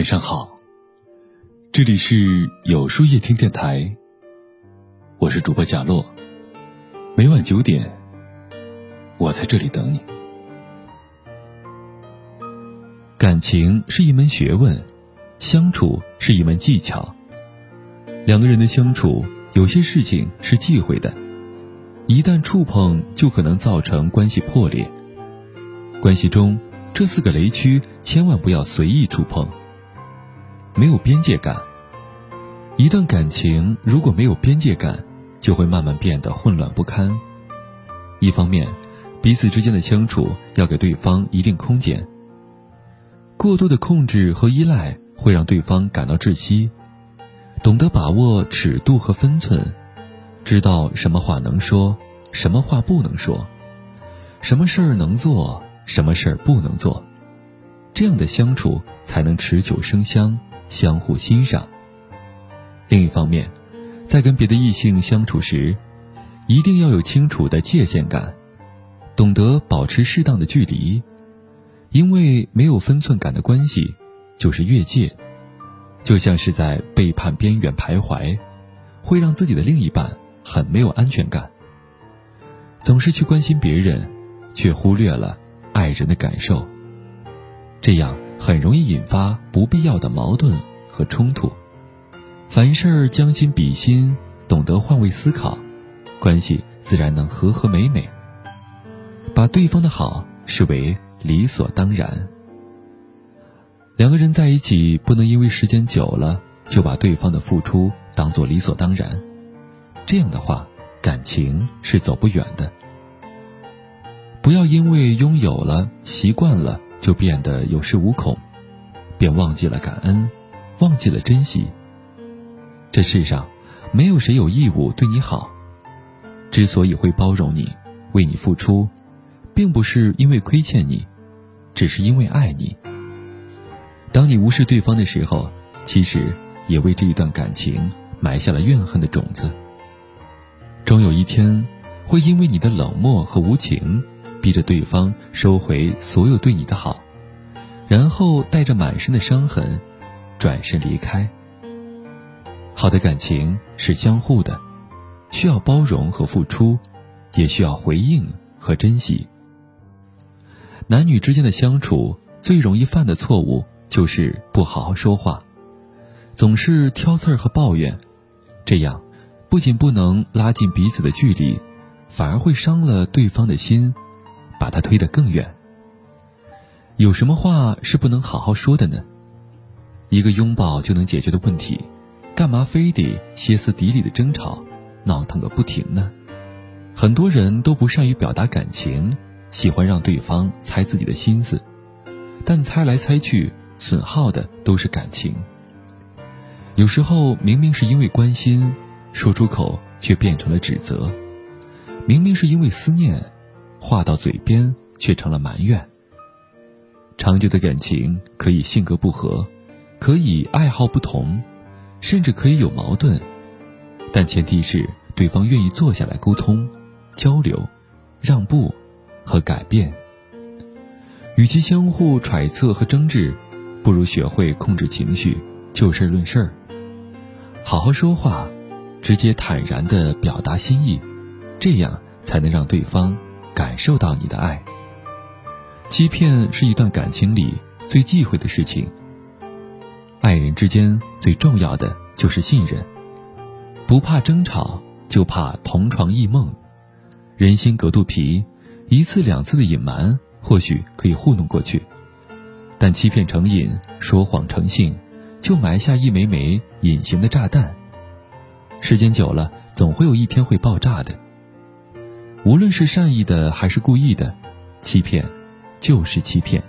晚上好，这里是有书夜听电台，我是主播贾洛，每晚九点，我在这里等你。感情是一门学问，相处是一门技巧。两个人的相处，有些事情是忌讳的，一旦触碰，就可能造成关系破裂。关系中这四个雷区，千万不要随意触碰。没有边界感。一段感情如果没有边界感，就会慢慢变得混乱不堪。一方面，彼此之间的相处要给对方一定空间。过多的控制和依赖会让对方感到窒息。懂得把握尺度和分寸，知道什么话能说，什么话不能说，什么事儿能做，什么事儿不能做，这样的相处才能持久生香。相互欣赏。另一方面，在跟别的异性相处时，一定要有清楚的界限感，懂得保持适当的距离，因为没有分寸感的关系就是越界，就像是在背叛边缘徘徊，会让自己的另一半很没有安全感。总是去关心别人，却忽略了爱人的感受，这样。很容易引发不必要的矛盾和冲突。凡事将心比心，懂得换位思考，关系自然能和和美美。把对方的好视为理所当然。两个人在一起，不能因为时间久了就把对方的付出当做理所当然，这样的话，感情是走不远的。不要因为拥有了习惯了。就变得有恃无恐，便忘记了感恩，忘记了珍惜。这世上，没有谁有义务对你好。之所以会包容你，为你付出，并不是因为亏欠你，只是因为爱你。当你无视对方的时候，其实也为这一段感情埋下了怨恨的种子。终有一天，会因为你的冷漠和无情。逼着对方收回所有对你的好，然后带着满身的伤痕，转身离开。好的感情是相互的，需要包容和付出，也需要回应和珍惜。男女之间的相处最容易犯的错误就是不好好说话，总是挑刺儿和抱怨，这样不仅不能拉近彼此的距离，反而会伤了对方的心。把他推得更远。有什么话是不能好好说的呢？一个拥抱就能解决的问题，干嘛非得歇斯底里的争吵，闹腾个不停呢？很多人都不善于表达感情，喜欢让对方猜自己的心思，但猜来猜去，损耗的都是感情。有时候明明是因为关心，说出口却变成了指责；明明是因为思念。话到嘴边却成了埋怨。长久的感情可以性格不合，可以爱好不同，甚至可以有矛盾，但前提是对方愿意坐下来沟通、交流、让步和改变。与其相互揣测和争执，不如学会控制情绪，就事论事儿，好好说话，直接坦然地表达心意，这样才能让对方。感受到你的爱。欺骗是一段感情里最忌讳的事情。爱人之间最重要的就是信任，不怕争吵，就怕同床异梦。人心隔肚皮，一次两次的隐瞒或许可以糊弄过去，但欺骗成瘾，说谎成性，就埋下一枚枚隐形的炸弹。时间久了，总会有一天会爆炸的。无论是善意的还是故意的，欺骗就是欺骗。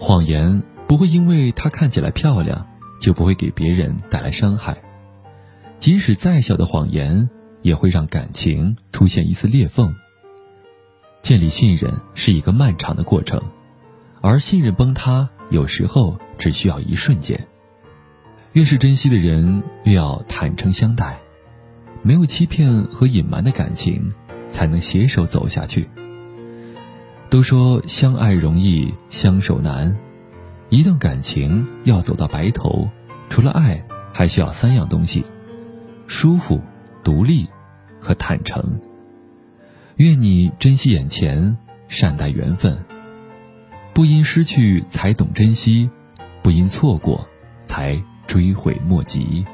谎言不会因为它看起来漂亮，就不会给别人带来伤害。即使再小的谎言，也会让感情出现一丝裂缝。建立信任是一个漫长的过程，而信任崩塌有时候只需要一瞬间。越是珍惜的人，越要坦诚相待。没有欺骗和隐瞒的感情。才能携手走下去。都说相爱容易相守难，一段感情要走到白头，除了爱，还需要三样东西：舒服、独立和坦诚。愿你珍惜眼前，善待缘分。不因失去才懂珍惜，不因错过才追悔莫及。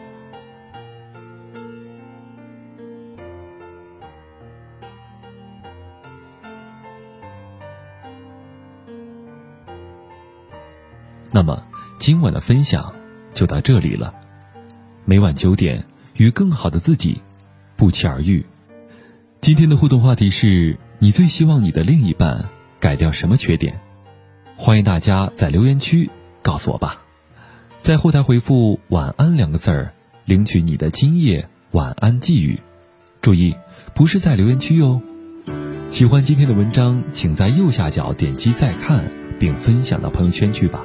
那么，今晚的分享就到这里了。每晚九点，与更好的自己不期而遇。今天的互动话题是你最希望你的另一半改掉什么缺点？欢迎大家在留言区告诉我吧。在后台回复“晚安”两个字儿，领取你的今夜晚安寄语。注意，不是在留言区哟。喜欢今天的文章，请在右下角点击再看，并分享到朋友圈去吧。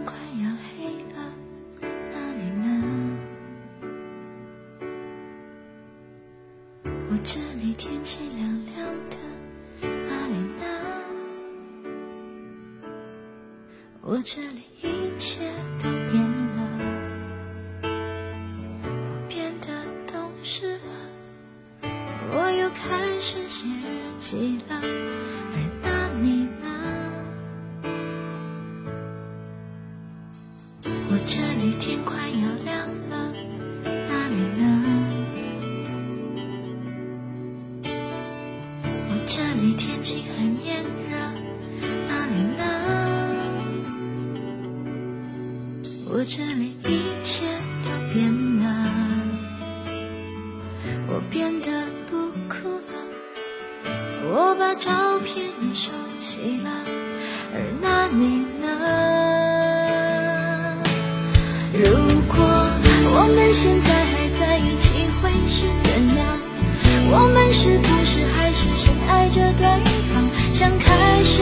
起了，而那你呢？我。这里天快要亮了，那里呢？我这里天气很炎热，那里呢？我这里一把照片也收起了，而那你呢？如果我们现在还在一起会是怎样？我们是不是还是深爱着对方，像开始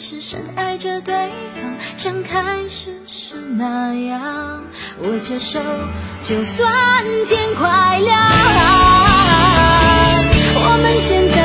是深爱着对方，像开始时那样？握着手，就算天快亮。我们现在。